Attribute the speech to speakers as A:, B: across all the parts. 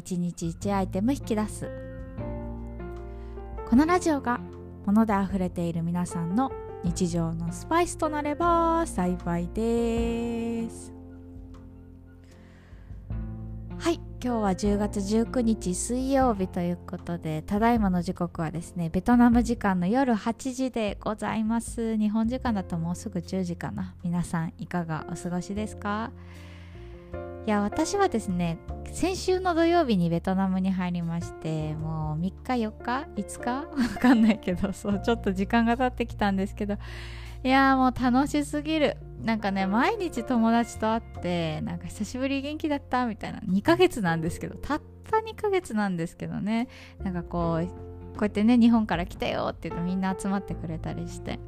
A: 1日1アイテム引き出す。このラジオが物で溢れている皆さんの日常のスパイスとなれば幸いです。はい今日は10月19日水曜日ということでただいまの時刻はですねベトナム時間の夜8時でございます。日本時間だともうすぐ10時かな。皆さんいかがお過ごしですか？いや私はですね先週の土曜日にベトナムに入りましてもう3日4日？5日？わかんないけどそうちょっと時間が経ってきたんですけど。いやもう楽しすぎる。なんかね毎日友達と会ってなんか久しぶり元気だったみたいな。2ヶ月なんですけどたった2ヶ月なんですけどね。なんかこうこうやってね日本から来たよって言うとみんな集まってくれたりして。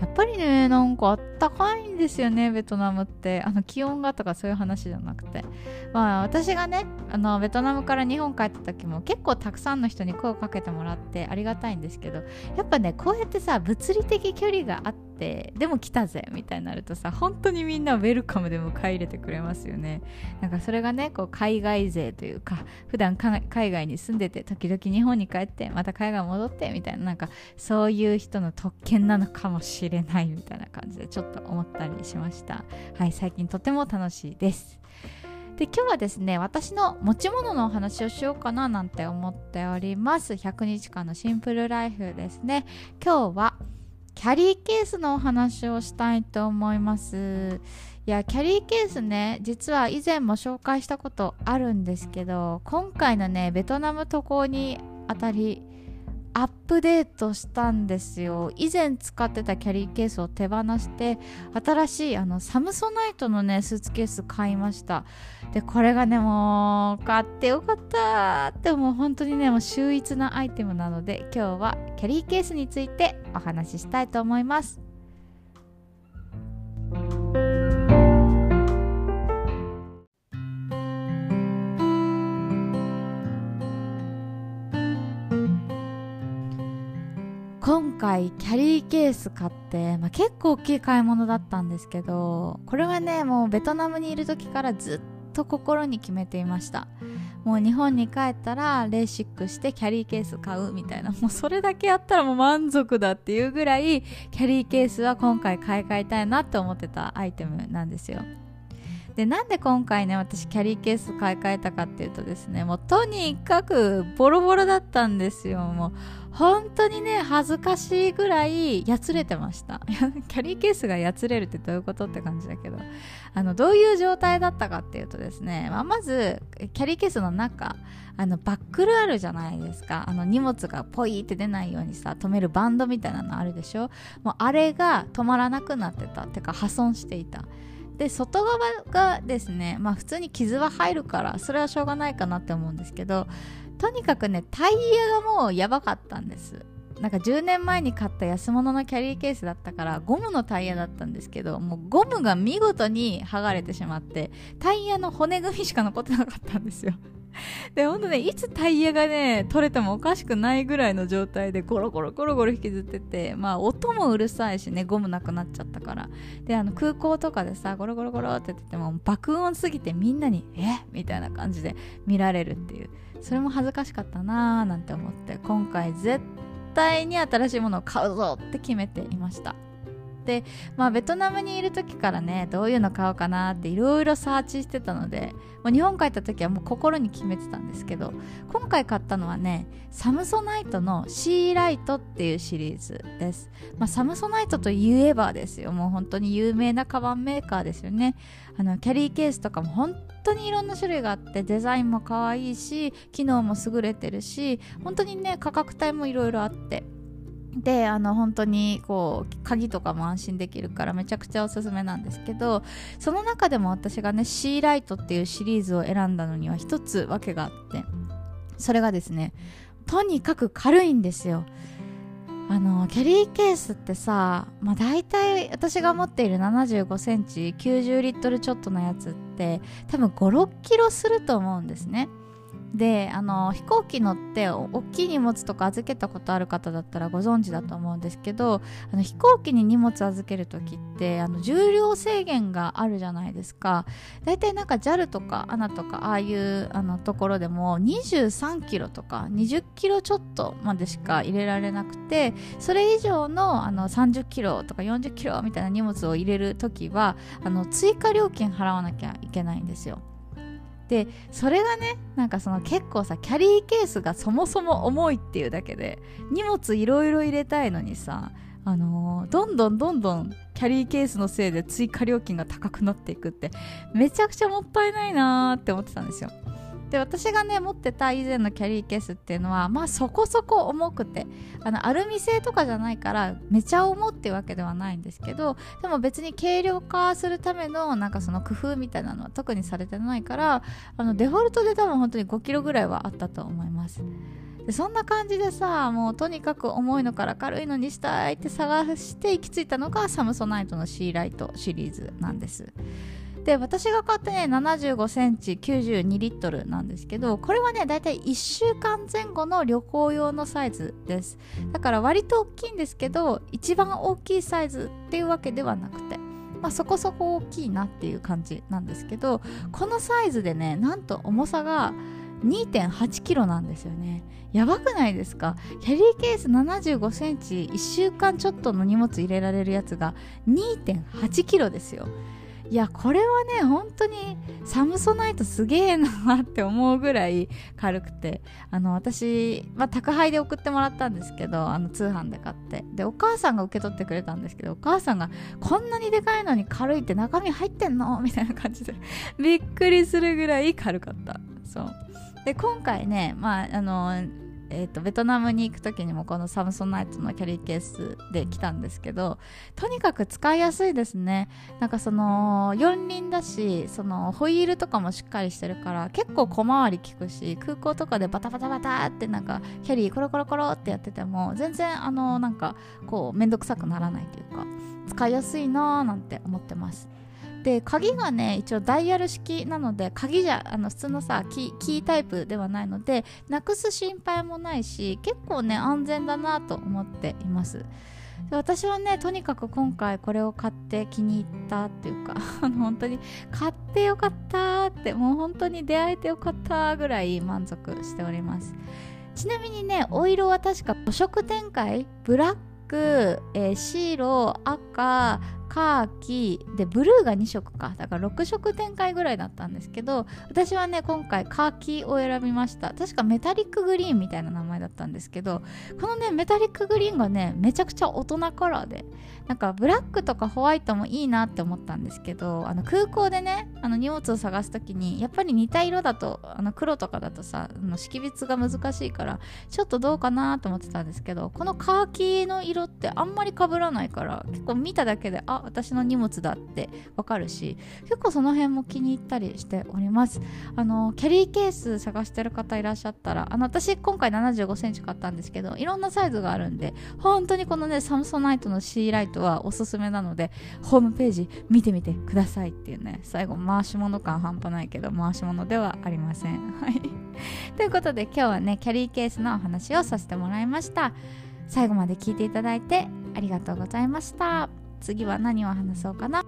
A: やっぱりねなんかあったかいんですよねベトナムって。あの気温がとかそういう話じゃなくて。まあ私がねあのベトナムから日本帰った時も結構たくさんの人に声をかけてもらってありがたいんですけどやっぱねこうやってさ物理的距離があってでも来たぜみたいになるとさ本当にみんなウェルカムで迎え入れてくれますよね。なんかそれがねこう海外勢というか普段海外に住んでて時々日本に帰ってまた海外戻ってみたいななんかそういう人の特権なのかもしれないみたいな感じでちょっと思ったりしました。はい最近とても楽しいです。で今日はですね私の持ち物のお話をしようかななんて思っております。100日間のシンプルライフですね。今日はキャリーケースのお話をしたいと思います。いやキャリーケースね実は以前も紹介したことあるんですけど今回のねベトナム渡航にあたりアップデートしたんですよ。以前使ってたキャリーケースを手放して新しいあのサムソナイトのねスーツケース買いました。でこれがねもう買ってよかったってもう本当にねもう秀逸なアイテムなので今日はキャリーケースについてお話ししたいと思います。回キャリーケース買って、まあ、結構大きい買い物だったんですけどこれはねもうベトナムにいる時からずっと心に決めていました。もう日本に帰ったらレーシックしてキャリーケース買うみたいな。もうそれだけやったらもう満足だっていうぐらいキャリーケースは今回買い替えたいなって思ってたアイテムなんですよ。でなんで今回ね私キャリーケース買い替えたかっていうとですねもうとにかくボロボロだったんですよ。もう本当にね恥ずかしいぐらいやつれてました。キャリーケースがやつれるってどういうことって感じだけど。あのどういう状態だったかっていうとですね、まあ、まずキャリーケースの中あのバックルあるじゃないですか。あの荷物がポイって出ないようにさ止めるバンドみたいなのあるでしょ。もうあれが止まらなくなってた。ってか破損していた。で外側がですねまあ普通に傷は入るからそれはしょうがないかなって思うんですけどとにかくねタイヤがもうやばかったんです。なんか10年前に買った安物のキャリーケースだったからゴムのタイヤだったんですけどもうゴムが見事に剥がれてしまってタイヤの骨組みしか残ってなかったんですよ。で、ほんとね、いつタイヤがね、取れてもおかしくないぐらいの状態でゴロゴロゴロゴロ引きずってて、まあ音もうるさいしね、ゴムなくなっちゃったから。で、あの空港とかでさ、ゴロゴロゴロって言ってても爆音すぎてみんなに、え？みたいな感じで見られるっていう。それも恥ずかしかったなーなんて思って、今回絶対に新しいものを買うぞって決めていました。で、まあ、ベトナムにいる時からねどういうの買おうかなっていろいろサーチしてたので、まあ、日本帰った時はもう心に決めてたんですけど今回買ったのはねサムソナイトのシーライトっていうシリーズです、まあ、サムソナイトといえばですよ。もう本当に有名なカバンメーカーですよね。あのキャリーケースとかも本当にいろんな種類があってデザインも可愛いし機能も優れてるし本当にね価格帯もいろいろあって。であの本当にこう鍵とかも安心できるからめちゃくちゃおすすめなんですけどその中でも私がねシーライトっていうシリーズを選んだのには一つ訳があってそれがですねとにかく軽いんですよ。あのキャリーケースってさ、まあ、大体私が持っている7 5センチ90リットルちょっとのやつって多分5 6キロすると思うんですね。であの飛行機乗って大きい荷物とか預けたことある方だったらご存知だと思うんですけどあの飛行機に荷物預ける時ってあの重量制限があるじゃないですか。大体なんか JAL とか ANA とかああいうあのところでも23キロとか20キロちょっとまでしか入れられなくてそれ以上のあの30キロとか40キロみたいな荷物を入れる時はあの追加料金払わなきゃいけないんですよ。でそれがねなんかその結構さキャリーケースがそもそも重いっていうだけで荷物いろいろ入れたいのにさあのー、どんどんどんどんキャリーケースのせいで追加料金が高くなっていくってめちゃくちゃもったいないなーって思ってたんですよ。で私がね持ってた以前のキャリーケースっていうのはまあそこそこ重くてあのアルミ製とかじゃないからめちゃ重っていうわけではないんですけどでも別に軽量化するためのなんかその工夫みたいなのは特にされてないからあのデフォルトで多分本当に5キロぐらいはあったと思います。でそんな感じでさもうとにかく重いのから軽いのにしたいって探して行き着いたのがサムソナイトのシーライトシリーズなんです。で私が買ってね75センチ92リットルなんですけどこれはねだいたい1週間前後の旅行用のサイズです。だから割と大きいんですけど一番大きいサイズっていうわけではなくてまあ、そこそこ大きいなっていう感じなんですけどこのサイズでねなんと重さが2.8キロなんですよね。やばくないですか？キャリーケース75センチ1週間ちょっとの荷物入れられるやつが2.8キロですよ。いやこれはね本当にサムソナイトすげえなって思うぐらい軽くて。あの私、まあ、宅配で送ってもらったんですけどあの通販で買って。でお母さんが受け取ってくれたんですけどお母さんがこんなにでかいのに軽いって中身入ってんの？みたいな感じで。びっくりするぐらい軽かった。そう。で今回ねまああのえーと、ベトナムに行く時にもこのサムソンナイトのキャリーケースで来たんですけどとにかく使いやすいですね。なんかその四輪だしそのホイールとかもしっかりしてるから結構小回り効くし空港とかでバタバタバタってなんかキャリーコロコロコロってやってても全然あのなんかこうめんどくさくならないというか使いやすいなーなんて思ってます。で鍵がね一応ダイヤル式なので鍵じゃあの普通のさキータイプではないのでなくす心配もないし結構ね安全だなと思っています。私はねとにかく今回これを買って気に入ったっていうか あの本当に買ってよかったってもう本当に出会えてよかったぐらい満足しております。ちなみにねお色は確か5色展開？ブラック、えー、白赤カーキでブルーが2色か。だから6色展開ぐらいだったんですけど私はね今回カーキを選びました。確かメタリックグリーンみたいな名前だったんですけどこのねメタリックグリーンがねめちゃくちゃ大人カラーでなんかブラックとかホワイトもいいなって思ったんですけどあの空港でねあの荷物を探す時にやっぱり似た色だとあの黒とかだとさあの識別が難しいからちょっとどうかなと思ってたんですけどこのカーキの色ってあんまり被らないから結構見ただけであ私の荷物だってわかるし結構その辺も気に入ったりしております。あのキャリーケース探してる方いらっしゃったらあの私今回7 5センチ買ったんですけどいろんなサイズがあるんで本当にこのねサムソナイトのシーライトはおすすめなのでホームページ見てみてくださいっていうね最後回し物感半端ないけど回し物ではありません。はい。ということで今日はねキャリーケースのお話をさせてもらいました。最後まで聞いていただいてありがとうございました。次は何を話そうかな